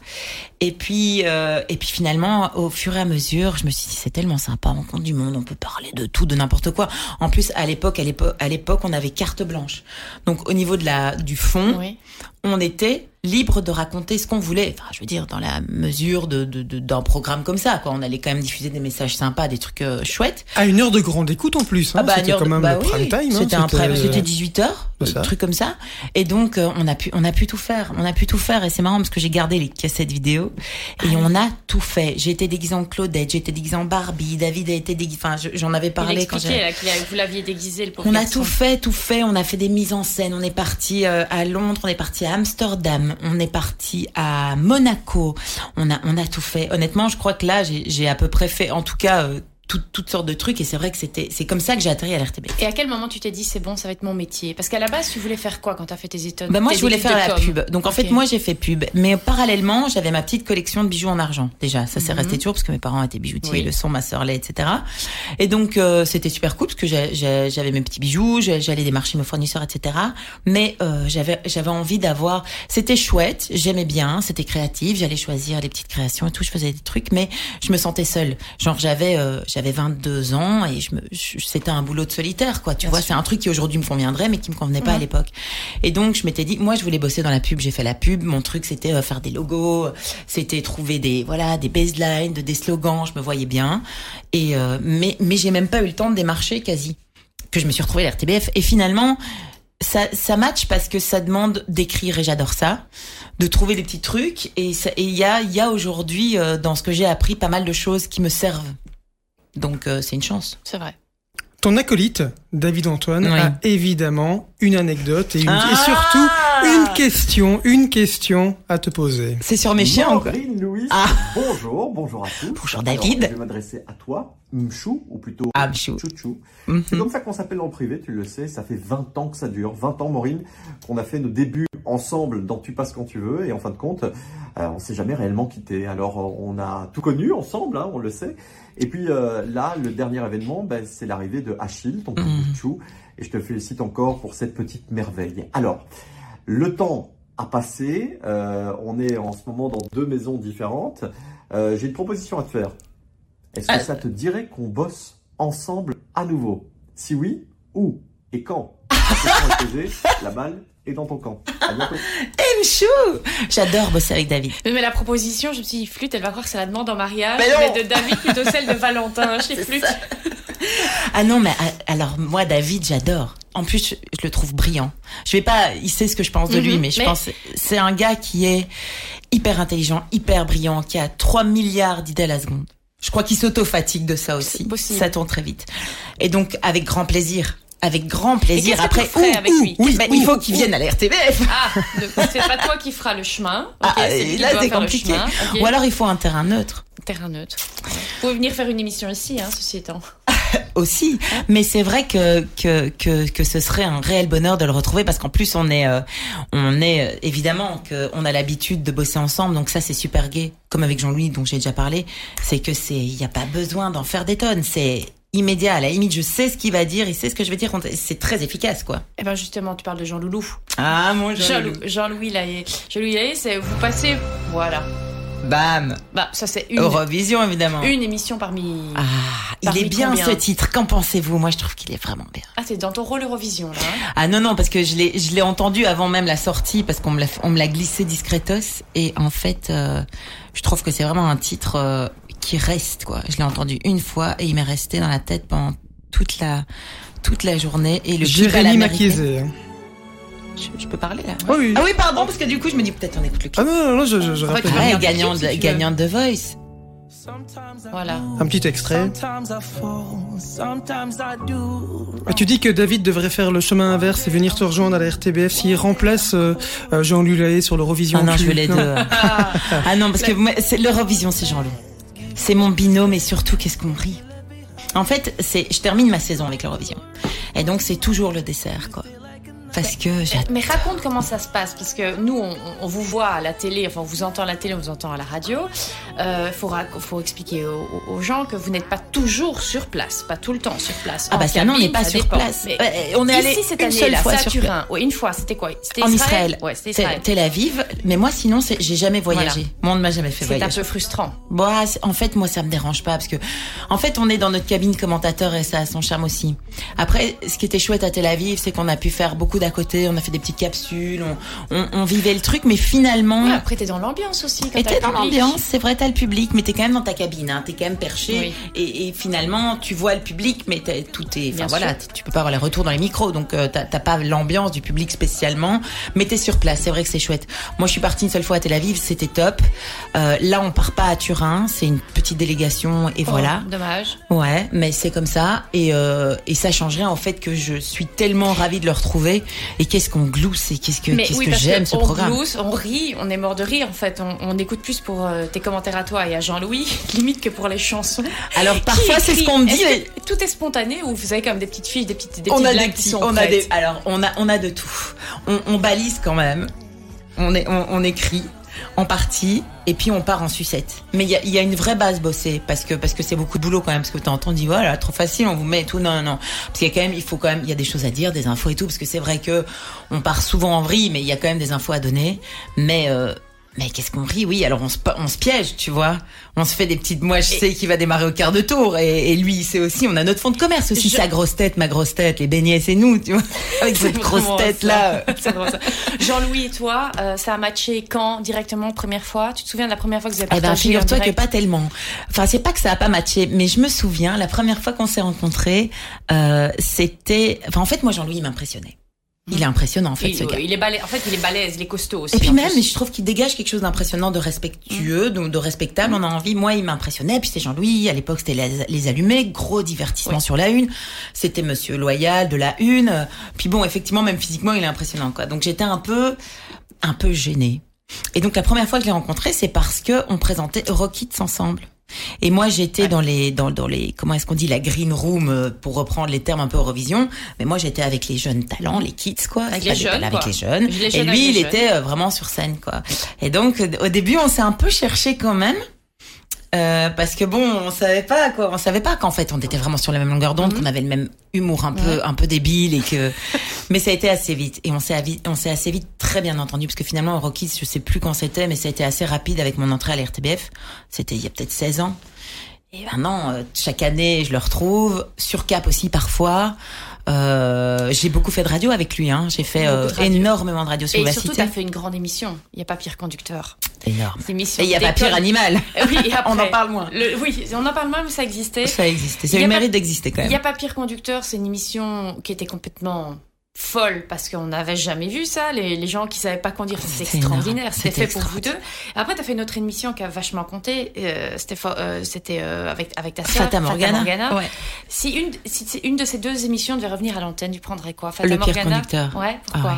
Et puis, euh, et puis finalement, au fur et à mesure, je me suis dit, c'est tellement sympa. On rencontre du monde. On peut parler de tout, de n'importe quoi. En plus, à l'époque, à l'époque, à l'époque, on avait carte blanche. Donc, au niveau de la, du fond, Oui. on était libre de raconter ce qu'on voulait. Enfin, je veux dire, dans la mesure de, de, de- d'un programme comme ça, quoi. On allait quand même diffuser des messages sympas, des trucs euh, chouettes. À une heure de grande écoute en plus. Hein. Ah bah, c'était quand même bah le oui, prime time. hein. C'était un prime, c'était 18 heures, C'est ça. Un truc comme ça. Et donc, euh, on a pu, on a pu tout faire. On a pu tout faire. Et c'est marrant parce que j'ai gardé les cassettes vidéo Ah et on a tout fait. J'ai été déguisée en Claudette, j'ai été déguisée en Barbie, David a été déguisé, enfin, je- j'en avais Il parlé quand j'ai. vous l'aviez déguisé le On a tout fait, tout fait. On a fait des mises en scène. On est parti euh, à Londres, on est parti à Amsterdam, on est parti à Monaco. On a, on a tout fait. Honnêtement, je crois que là, j'ai j'ai à peu près fait, en tout cas, euh, tout- toutes sortes de trucs. Et c'est vrai que c'était, c'est comme ça que j'ai atterri à l'RTB. Et à quel moment tu t'es dit c'est bon, ça va être mon métier? Parce qu'à la base, tu voulais faire quoi quand t'as fait tes études? Bah moi, tes je voulais faire la pub. Donc en fait, moi, j'ai fait pub. Mais parallèlement, j'avais ma petite collection de bijoux en argent. Déjà, ça s'est Mhm. resté toujours parce que mes parents étaient bijoutiers, Oui. le son, ma sœur l'est, etc. Et donc euh, c'était super cool parce que j'avais mes petits bijoux, j'allais démarcher mes fournisseurs, etc. Mais euh, j'avais j'avais envie d'avoir. C'était chouette, j'aimais bien, c'était créatif. J'allais choisir les petites créations et tout. Je faisais des trucs, mais je me sentais seule. Genre j'avais euh, j'avais 22 ans et je me je- c'était un boulot de solitaire quoi. Tu Bien vois, c'est un truc qui aujourd'hui me conviendrait, mais qui me convenait pas à Mhm. l'époque. Et donc je m'étais dit, moi je voulais bosser dans la pub. J'ai fait la pub. Mon truc c'était euh, faire des logos, c'était trouver des voilà des baselines, de- des slogans. Je me voyais bien. Et euh, mais mais j'ai même pas eu le temps de démarcher quasi. Que je me suis retrouvée à l'RTBF et finalement ça, ça match parce que ça demande d'écrire et j'adore ça, de trouver des petits trucs et ça- et il y a il y a aujourd'hui euh, dans ce que j'ai appris pas mal de choses qui me servent. Donc euh, c'est une chance. C'est vrai. Ton acolyte, David Antoine, Oui. a évidemment une anecdote et, une- Ah et surtout une question, une question à te poser. C'est sur mes chiens quoi Maureen Louis, Ah. bonjour, bonjour à tous. Bonjour, Alors, David. je vais m'adresser à toi, Mchou, ou plutôt Ah, Mchou. Chouchou. Mhm. C'est comme ça qu'on s'appelle en privé, tu le sais, ça fait 20 ans que ça dure. 20 ans, Maureen, qu'on a fait nos débuts ensemble dans Tu passes quand tu veux, et en fin de compte, euh, on s'est jamais réellement quitté. Alors, on a tout connu ensemble, hein, on le sait. Et puis euh, là, le dernier événement, ben, c'est l'arrivée de Achille, ton de chou, et je te félicite encore pour cette petite merveille. Alors, le temps a passé, euh, on est en ce moment dans deux maisons différentes. Euh, J'ai une proposition à te faire. Est-ce que Ah. ça te dirait qu'on bosse ensemble à nouveau? Si oui, où et quand? posée, la balle est dans ton camp. À bientôt. J'adore bosser avec David. Mais la proposition, je me suis dit, Flûte, elle va croire que c'est la demande en mariage. Mais non. de David plutôt celle de Valentin chez Flûte. ça. Ah non, mais ah, alors moi David, j'adore. En plus, je, je le trouve brillant. Je vais pas, il sait ce que je pense de lui, Mhm, mais je mais- pense c'est un gars qui est hyper intelligent, hyper brillant, qui a 3 milliards d'idées à la seconde. Je crois qu'il s'auto-fatigue de ça aussi. C'est possible. Ça tourne très vite. Et donc avec grand plaisir. Avec grand plaisir. Après, ouh, avec ouh, lui? oui, que- il faut qu'il vienne à la RTBF. Ah, c'est pas toi qui feras le chemin. Ah, et là c'est compliqué. Ou alors il faut un terrain neutre. Terrain neutre. Vous pouvez venir faire une émission ici, hein, ceci étant. aussi. Mais c'est vrai que, que, que, que ce serait un réel bonheur de le retrouver parce qu'en plus on est, euh, on est euh, évidemment que on a l'habitude de bosser ensemble, donc ça c'est super gai. Comme avec Jean-Louis dont j'ai déjà parlé, c'est que c'est, il n'y a pas besoin d'en faire des tonnes. C'est immédiat. À la limite, je sais ce qu'il va dire, il sait ce que je vais dire. C'est très efficace, quoi. Eh ben justement, tu parles de Jean Loulou. Ah mon Jean-Louis Jean-Louis Lahaye. Jean-Louis Lahaye, c'est vous passez, voilà. Bam. Bah ça c'est une, Eurovision évidemment. une émission parmi. Ah, il est bien combien ce titre. Qu'en pensez-vous? Moi, je trouve qu'il est vraiment bien. Ah t'es dans ton rôle Eurovision là. hein Ah non non parce que je l'ai je l'ai entendu avant même la sortie parce qu'on me l'a on me l'a glissé discretos et en fait euh, je trouve que c'est vraiment un titre euh, qui reste quoi. Je l'ai entendu une fois et il m'est resté dans la tête pendant toute la toute la journée et le Jérémy. Maquiezé. hein. Je, je peux parler là? Ah oui. Ah oui pardon parce que du coup je me dis peut-être on écoute le Ah clip. non, non, non, je, je, je En fait, Ouais, gagnant de si tu veux. gagnant de Voice. Voilà. Un petit extrait. Et tu dis que David devrait faire le chemin inverse et venir te rejoindre à la RTBF s'il remplace euh, euh, Jean-Louis Lahaye sur l'Eurovision. Ah non, je veux les deux. ah non, parce que l'Eurovision, c'est Jean-Loup. C'est mon binôme et surtout, qu'est-ce qu'on rit. En fait, c'est, je termine ma saison avec l'Eurovision. Et donc, c'est toujours le dessert, quoi. Parce que j'adore. Mais raconte comment ça se passe, parce que nous, on, on vous voit à la télé, enfin, on vous entend à la télé, on vous entend à la radio. Euh, faut, expliquer aux, aux gens que vous n'êtes pas toujours sur place, pas tout le temps sur place. Ah bah ça, non, on n'est pas ça sur dépend. place. Mais on est allé cette une année, seule là, fois à sur Turin. Ouais, une fois, c'était quoi? C'était En Israël? Ouais, c'était Israël. Tel Aviv. Mais moi, sinon, j'ai jamais voyagé. Voilà. Moi, on ne m'a jamais fait C'est un voyager. peu frustrant. Ah, c'est- en fait, moi, ça me dérange pas parce que, en fait, on est dans notre cabine commentateur et ça a son charme aussi. Après, ce qui était chouette à Tel Aviv, c'est qu'on a pu faire beaucoup d'à côté. On a fait des petites capsules, on, on, on vivait le truc, mais finalement, Ouais, après, t'es dans l'ambiance aussi. quand t'es dans l'ambiance, c'est vrai, t'as le public, mais t'es quand même dans ta cabine, hein, t'es quand même perché, Oui. et, et finalement, tu vois le public, mais tout est, enfin voilà, tu- peux pas avoir les retours dans les micros, donc euh, t'as t'as pas l'ambiance du public spécialement, mais t'es sur place, c'est vrai que c'est chouette. Moi, je suis partie une seule fois à Tel Aviv, c'était top. Euh, là, on part pas à Turin, c'est une petite délégation, et Oh, voilà. Dommage. Ouais, mais c'est comme ça, et, euh, et ça change rien en fait que je suis tellement ravie de le retrouver, et qu'est-ce qu'on glousse, et qu'est-ce que, Mais qu'est-ce oui, que j'aime ce on programme. glousse, on rit, on est mort de rire en fait. On, on écoute plus pour euh, tes commentaires à toi et à Jean-Louis, limite que pour les chansons. Alors parfois, c'est ce qu'on me dit. Que Tout est spontané ou vous avez comme des petites fiches, des petites, des on petites a des qui petits, sont on a des, alors on a, on a de tout. On, on balise quand même. On est, on, on écrit en partie et puis on part en sucette. Mais il y a, y a une vraie base bossée parce que parce que c'est beaucoup de boulot quand même parce que on dit voilà trop facile on vous met et tout non non non parce qu'il y a quand même il faut quand même il y a des choses à dire des infos et tout parce que c'est vrai que on part souvent en vrille mais il y a quand même des infos à donner mais euh, mais qu'est-ce qu'on rit Oui, alors on se, on se piège, tu vois. On se fait des petites. Moi, je sais qu'il va démarrer au quart de tour, et, et lui, il sait aussi. On a notre fond de commerce aussi, Je- sa grosse tête, ma grosse tête, les beignets, c'est nous, tu vois. Avec cette grosse tête là. C'est. Jean-Louis et toi, euh, ça a matché quand directement première fois? Tu te souviens de la première fois que vous avez Eh ben, partagé en figure-toi que pas tellement. Enfin, c'est pas que ça a pas matché, mais je me souviens, la première fois qu'on s'est rencontrés, euh, c'était. Enfin, en fait, moi, Jean-Louis il m'impressionnait. Il est impressionnant, en fait, il, ce gars. il est balèze. En fait, il est balèze, il est costaud aussi. Et puis même, plus. je trouve qu'il dégage quelque chose d'impressionnant, de respectueux, donc de respectable. On a envie. Moi, il m'impressionnait. Puis c'est Jean-Louis. À l'époque, c'était les, les allumés, gros divertissement Oui. sur la une. C'était Monsieur Loyal de la une. Puis bon, effectivement, même physiquement, il est impressionnant, quoi. Donc j'étais un peu, un peu gênée. Et donc la première fois que je l'ai rencontré, c'est parce que on présentait Rockets ensemble. Et moi, j'étais dans les, dans, dans les, comment est-ce qu'on dit, la green room, euh, pour reprendre les termes un peu Eurovision. Mais moi, j'étais avec les jeunes talents, les kids, quoi. Avec les jeunes, Avec quoi. les jeunes. Les Et jeunes lui, il était euh, vraiment sur scène, quoi. Et donc, au début, on s'est un peu cherché quand même. Euh, parce que bon, on savait pas quoi, on savait pas qu'en fait on était vraiment sur la même longueur d'onde, qu'on avait le même humour un peu, un peu débile et que, mais ça a été assez vite et on s'est avi- on s'est assez vite très bien entendu parce que finalement Rockies, je sais plus quand c'était, mais ça a été assez rapide avec mon entrée à la RTBF. C'était il y a peut-être 16 ans. Et maintenant, euh, chaque année, je le retrouve sur Cap aussi parfois. Euh, j'ai beaucoup fait de radio avec lui. Hein. J'ai fait euh, de énormément de radio sur Et la surtout, t'as fait une grande émission. Il n'y a pas pire conducteur. Énorme. C'est émission Et il y a pas pire animal. Oui, et après, On en parle moins. le- oui, on en parle moins, mais ça existait. Ça. Il C'est y a le mérite d'exister quand Il même. n'y a pas pire conducteur, c'est une émission qui était complètement folle parce qu'on n'avait jamais vu ça. Les, les gens qui savaient pas conduire, C'était extraordinaire. C'était fait pour vous deux. Après, tu as fait une autre émission qui a vachement compté. Euh, c'était euh, euh, avec, avec ta sœur, Fata Morgana. Ouais. Si, une, si c'est une de ces deux émissions devait revenir à l'antenne, tu prendrais quoi? Fata Le pire Morgana? conducteur. Ouais, pourquoi? Ah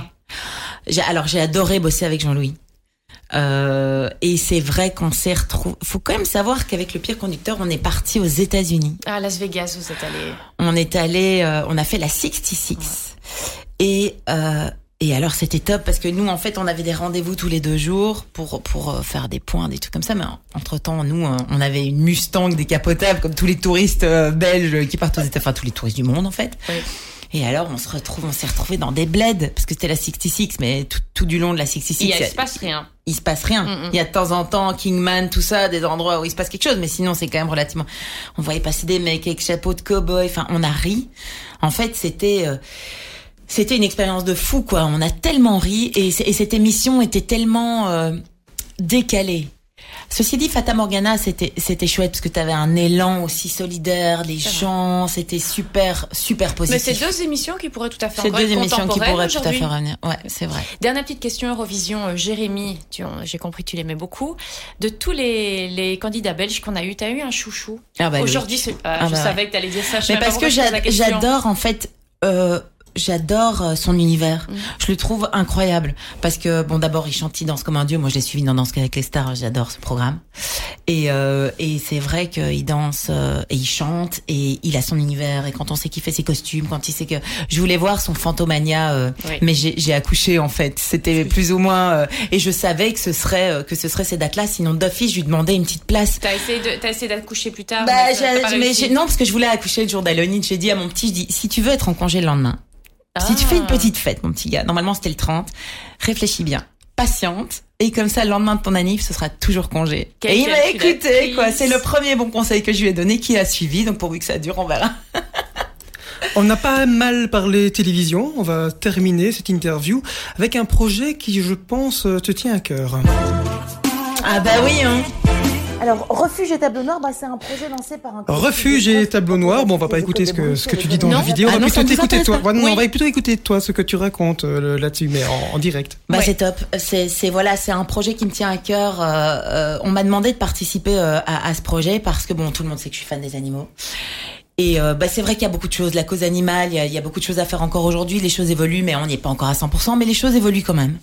ouais. Alors j'ai adoré bosser avec Jean-Louis. Euh, et c'est vrai qu'on s'est retrouvé. Faut quand même savoir qu'avec le pire conducteur, on est parti aux États-Unis. À Las Vegas, vous êtes allé. On est allé, euh, on a fait la 66. Et euh, et alors c'était top parce que nous en fait on avait des rendez-vous tous les deux jours pour pour euh, faire des points, des trucs comme ça. Mais entre temps nous euh, on avait une Mustang décapotable comme tous les touristes euh, belges qui partent aux États, enfin tous les touristes du monde en fait. Oui. Et alors on se retrouve, on s'est retrouvé dans des bleds parce que c'était la 66, mais tout, tout du long de la 66, Il il se passe rien. il se passe rien. Mm, mm. Il y a de temps en temps Kingman, tout ça, des endroits où il se passe quelque chose, mais sinon c'est quand même relativement. On voyait passer des mecs avec chapeau de cow-boy. Enfin, on a ri. En fait, c'était euh, c'était une expérience de fou, quoi. On a tellement ri et, et cette émission était tellement euh, décalée. Ceci dit, Fata Morgana, c'était c'était chouette parce que tu avais un élan aussi solidaire, les gens, c'était super super Mais positif. c'est deux émissions qui pourraient tout à fait C'est encore deux émissions qui pourraient tout à fait revenir. Ouais, c'est vrai. Dernière petite question Eurovision, euh, Jérémy, j'ai compris que tu l'aimais beaucoup. De tous les, les candidats belges qu'on a eu, tu as eu un chouchou Ah bah, Aujourd'hui, c'est- ah, Ah je bah savais que tu allais dire ça. je Mais parce pas que j'adore en fait. Euh, J'adore euh, son univers. Mm. Je le trouve incroyable parce que bon, d'abord il chante, il danse comme un dieu. Moi, je l'ai suivi dans Danse avec les stars. J'adore ce programme. Et euh, et c'est vrai qu'il danse euh, et il chante et il a son univers. Et quand on sait qu'il fait ses costumes, quand il sait que je voulais voir son Fantomania, euh, Oui. mais j'ai accouché en fait. C'était plus ou moins euh, et je savais que ce serait euh, que ce serait ces dates-là. Sinon d'office, je lui demandais une petite place. T'as essayé d'accoucher plus tard. Bah, mais mais non, parce que je voulais accoucher le jour d'Halloween. J'ai dit à mon petit, je dis, si tu veux être en congé le lendemain, si tu fais une Ah. petite fête, mon petit gars, normalement c'était le 30, réfléchis bien, patiente, et comme ça, le lendemain de ton anniv, ce sera toujours congé. Et il m'a écouté, quoi. C'est le premier bon conseil que je lui ai donné, qui a suivi. Donc pourvu que ça dure, on verra. On n'a pas mal parlé télévision. On va terminer cette interview avec un projet qui, je pense, te tient à cœur. Ah bah oui, hein. Alors, Refuge et Tableau Noir, bah, c'est un projet lancé par un... Refuge et tableau noir. Bon, on va pas écouter ce que, ce que tu dis dans Non. la vidéo. On va non, plutôt intéresse toi. pas Ouais, non, Oui. On va plutôt écouter toi ce que tu racontes euh, là-dessus, mais en, en direct. Bah Ouais. c'est top. C'est voilà, c'est un projet qui me tient à cœur. Euh, euh, on m'a demandé de participer euh, à, à ce projet parce que bon, tout le monde sait que je suis fan des animaux. Et euh, bah, c'est vrai qu'il y a beaucoup de choses, la cause animale, il y a, il y a beaucoup de choses à faire encore aujourd'hui. Les choses évoluent, mais on n'y est pas encore à 100%, mais les choses évoluent quand même.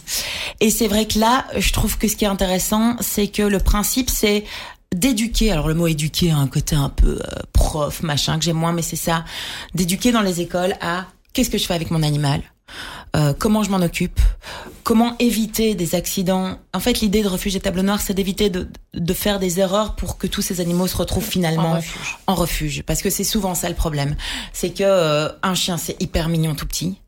Et c'est vrai que là, je trouve que ce qui est intéressant, c'est que le principe, c'est d'éduquer. Alors le mot éduquer a un côté un peu euh, prof, machin, que j'aime moins, mais c'est ça. D'éduquer dans les écoles à qu'est-ce que je fais avec mon animal euh, comment je m'en occupe, comment éviter des accidents. En fait, l'idée de refuge et table noire, c'est d'éviter de, de faire des erreurs pour que tous ces animaux se retrouvent finalement En refuge. en refuge. Parce que c'est souvent ça le problème. C'est que euh, un chien, c'est hyper mignon tout petit.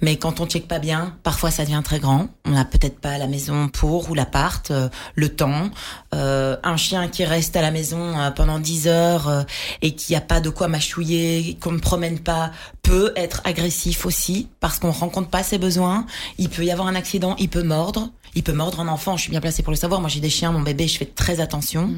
Mais quand on check pas bien, parfois ça devient très grand. On n'a peut-être pas la maison pour ou l'appart, euh, le temps. Euh, un chien qui reste à la maison euh, pendant 10 heures euh, et qui a pas de quoi mâchouiller, qu'on ne promène pas, peut être agressif aussi parce qu'on rencontre pas ses besoins. Il peut y avoir un accident, il peut mordre. Il peut mordre un enfant, je suis bien placée pour le savoir. Moi j'ai des chiens, mon bébé, je fais très attention.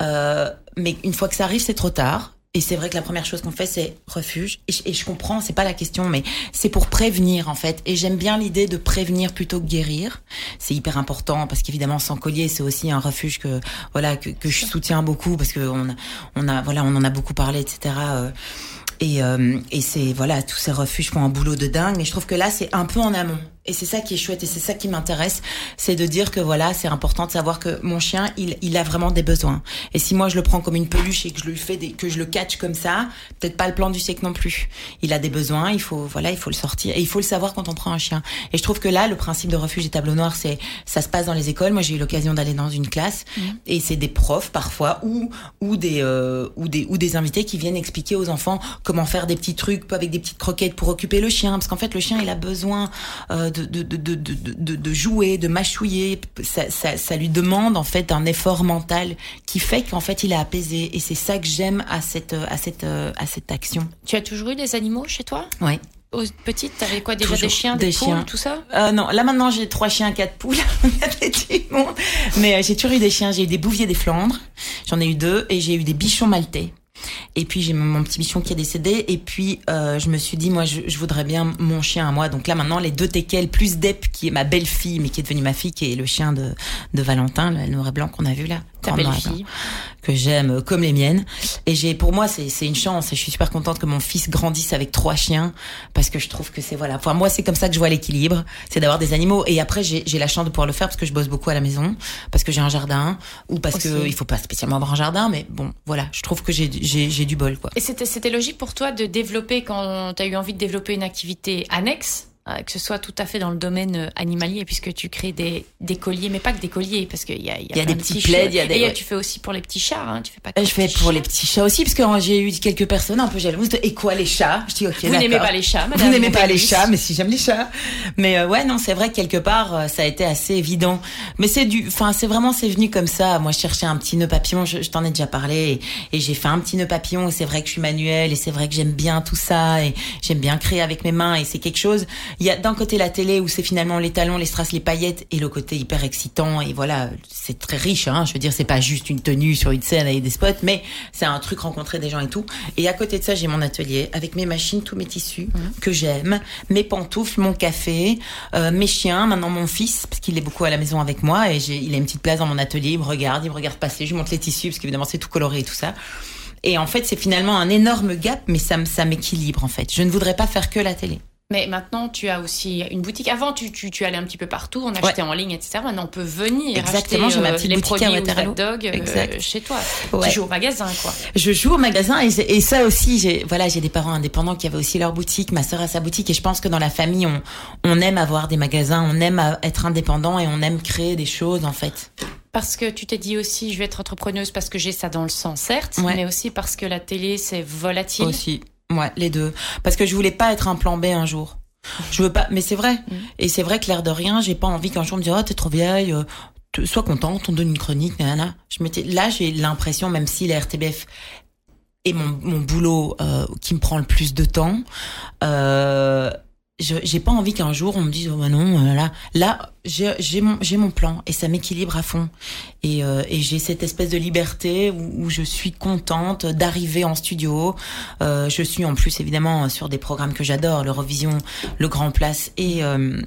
Euh, mais une fois que ça arrive, c'est trop tard. Et c'est vrai que la première chose qu'on fait, c'est refuge. Et je, et je comprends, c'est pas la question, mais c'est pour prévenir en fait. Et j'aime bien l'idée de prévenir plutôt que guérir. C'est hyper important parce qu'évidemment, sans collier, c'est aussi un refuge que voilà que, je soutiens beaucoup parce que on a voilà, on en a beaucoup parlé, etc. euh, et, euh, et c'est voilà, tous ces refuges font un boulot de dingue. Mais je trouve que là, c'est un peu en amont. Et c'est ça qui est chouette et c'est ça qui m'intéresse, c'est de dire que voilà, c'est important de savoir que mon chien, il, il a vraiment des besoins. Et si moi je le prends comme une peluche et que je lui fais des, que je le catch comme ça, peut-être pas le plan du siècle non plus. Il a des besoins, il faut voilà, il faut le sortir et il faut le savoir quand on prend un chien. Et je trouve que là, le principe de refuge et tableau noir, c'est ça se passe dans les écoles. Moi, j'ai eu l'occasion d'aller dans une classe et c'est des profs parfois ou ou des euh, ou des ou des invités qui viennent expliquer aux enfants comment faire des petits trucs avec des petites croquettes pour occuper le chien parce qu'en fait le chien il a besoin euh, de, de, de, de, de, de, de jouer, de mâchouiller. Ça, ça, ça lui demande en fait un effort mental qui fait qu'en fait il est apaisé et c'est ça que j'aime à cette à cette à cette action. Tu as toujours eu des animaux chez toi? Ouais. Aux petites, t'avais quoi déjà Toujours. des chiens, des, Des poules, chiens. tout ça? Euh, non, là maintenant j'ai trois chiens, quatre poules. Mais euh, j'ai toujours eu des chiens. J'ai eu des bouviers des Flandres. J'en ai eu deux et j'ai eu des bichons maltais. Et puis j'ai mon- petit bichon qui est décédé. Et puis euh, je me suis dit moi je, je voudrais bien mon chien à moi. Donc là maintenant les deux teckels plus Dep qui est ma belle fille mais qui est devenue ma fille qui est le chien de de Valentin, le noir et blanc qu'on a vu là. Ta belle blanc fille. que j'aime euh, comme les miennes. Et j'ai, pour moi, c'est, c'est une chance et je suis super contente que mon fils grandisse avec trois chiens parce que je trouve que c'est voilà. Enfin, moi, c'est comme ça que je vois l'équilibre, c'est d'avoir des animaux. Et après, j'ai, j'ai la chance de pouvoir le faire parce que je bosse beaucoup à la maison, parce que j'ai un jardin ou parce que Aussi. il faut pas spécialement avoir un jardin, mais bon, voilà. Je trouve que j'ai, j'ai, j'ai du bol, quoi. Et c'était, c'était logique pour toi de développer, quand tu as eu envie de développer une activité annexe, que ce soit tout à fait dans le domaine euh, animalier, puisque tu crées des, des colliers, mais pas que des colliers, parce qu'il y a, il y a, Il y a des de petits plaids, il y a des- Et euh, ouais. tu fais aussi pour les petits chats, hein, tu fais pas que Je fais pour les petits chats aussi, parce que euh, j'ai eu quelques personnes un peu jalouses de et quoi les chats? Je dis ok. Vous n'aimez pas les chats, Vous madame n'aimez pas les chats, mais si j'aime les chats. Mais euh, ouais, non, c'est vrai que quelque part, euh, ça a été assez évident. Mais c'est du, enfin, c'est vraiment, c'est venu comme ça. Moi, je cherchais un petit nœud papillon. Je, je t'en ai déjà parlé, et, et j'ai fait un petit nœud papillon. Et c'est vrai que je suis manuelle, et c'est vrai que j'aime bien tout ça, et j'aime bien créer avec mes mains. Et c'est quelque chose. Il y a d'un côté la télé où c'est finalement les talons, les strass, les paillettes et le côté hyper excitant et voilà, c'est très riche. Hein, je veux dire, c'est pas juste une tenue sur une scène avec des spots, mais c'est un truc rencontrer des gens et tout. Et à côté de ça, j'ai mon atelier avec mes machines, tous mes tissus que j'aime, mes pantoufles, mon café, euh, mes chiens. Maintenant mon fils, parce qu'il est beaucoup à la maison avec moi et j'ai, il a une petite place dans mon atelier. Il me regarde, il me regarde passer. Je lui montre les tissus parce qu'évidemment c'est tout coloré et tout ça. Et en fait, c'est finalement un énorme gap, mais ça, ça m'équilibre en fait. Je ne voudrais pas faire que la télé. Mais maintenant, tu as aussi une boutique. Avant, tu, tu, tu allais un petit peu partout, on achetait en ligne, etc. Maintenant, on peut venir Exactement, acheter ma euh, petite les boutique à produits ou dog euh, Exact. chez toi. Ouais. Tu joues au magasin, quoi. Je joue au magasin et, ça aussi, j'ai voilà, j'ai des parents indépendants qui avaient aussi leur boutique, ma sœur a sa boutique et je pense que dans la famille, on, on aime avoir des magasins, on aime être indépendant et on aime créer des choses en fait. Parce que tu t'es dit aussi, je vais être entrepreneuse parce que j'ai ça dans le sang, certes, Ouais. mais aussi parce que la télé, c'est volatile. Aussi, ouais, les deux. Parce que je voulais pas être un plan B un jour. Je veux pas, mais c'est vrai. Mm. Et c'est vrai que l'air de rien, j'ai pas envie qu'un jour on me dise oh t'es trop vieille, euh, sois contente, on donne une chronique, nanana. Je m'étais, là j'ai l'impression, même si la RTBF est mon, mon boulot euh, qui me prend le plus de temps, euh, j'ai pas envie qu'un jour on me dise oh bah non euh, là là j'ai j'ai mon j'ai mon plan et ça m'équilibre à fond. Et, euh, et j'ai cette espèce de liberté où, où je suis contente d'arriver en studio. Euh, je suis en plus évidemment sur des programmes que j'adore l'Eurovision le Grand Place et euh,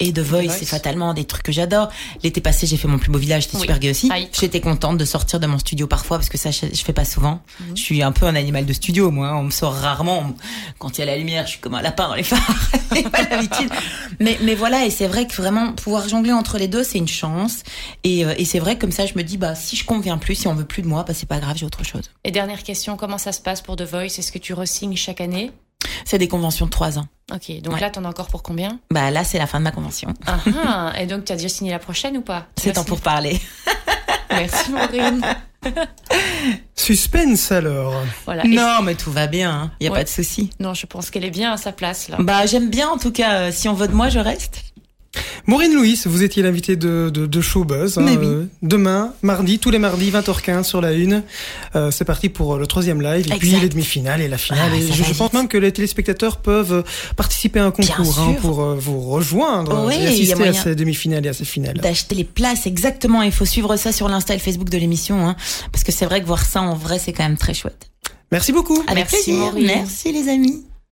et The Voice c'est fatalement des trucs que j'adore. L'été passé j'ai fait mon plus beau village c'était Oui. super gay aussi. J'étais contente de sortir de mon studio parfois parce que ça je, je fais pas souvent. Je suis un peu un animal de studio moi on me sort rarement. On- quand il y a la lumière je suis comme un lapin dans les phares. J'ai pas l'habitude. Mais mais voilà et c'est vrai que vraiment pouvoir jongler entre les deux c'est une chance. Et, euh, et c'est vrai que comme ça je me dis bah si je conviens plus si on veut plus de moi bah c'est pas grave j'ai autre chose. Et dernière question, comment ça se passe pour The Voice? Est-ce que tu resignes chaque année? C'est des conventions de trois ans Ok, donc Ouais. là, t'en as encore pour combien bah là c'est la fin de ma convention Ah, ah, Et donc, tu as déjà signé la prochaine ou pas c'est temps pour parler Merci, Maureen. Suspense alors. Voilà. Non mais tout va bien hein. y a Ouais. pas de souci Non, je pense qu'elle est bien à sa place, là. bah j'aime bien en tout cas euh, si on veut de moi je reste Maureen Louis, vous étiez l'invité de, de, de Showbuzz. hein, oui. euh, demain, mardi, tous les mardis, 20h15 sur la une. Euh, c'est parti pour le troisième live, et puis les demi-finales et la finale. Ah, et je, je pense même que les téléspectateurs peuvent euh, participer à un concours hein, pour euh, vous rejoindre Oui, et assister à ces demi-finales et à ces finales. d'acheter les places exactement il faut suivre ça sur l'insta et le facebook de l'émission hein, parce que c'est vrai que voir ça en vrai c'est quand même très chouette Merci beaucoup. avec Merci, plaisir Maureen. merci les amis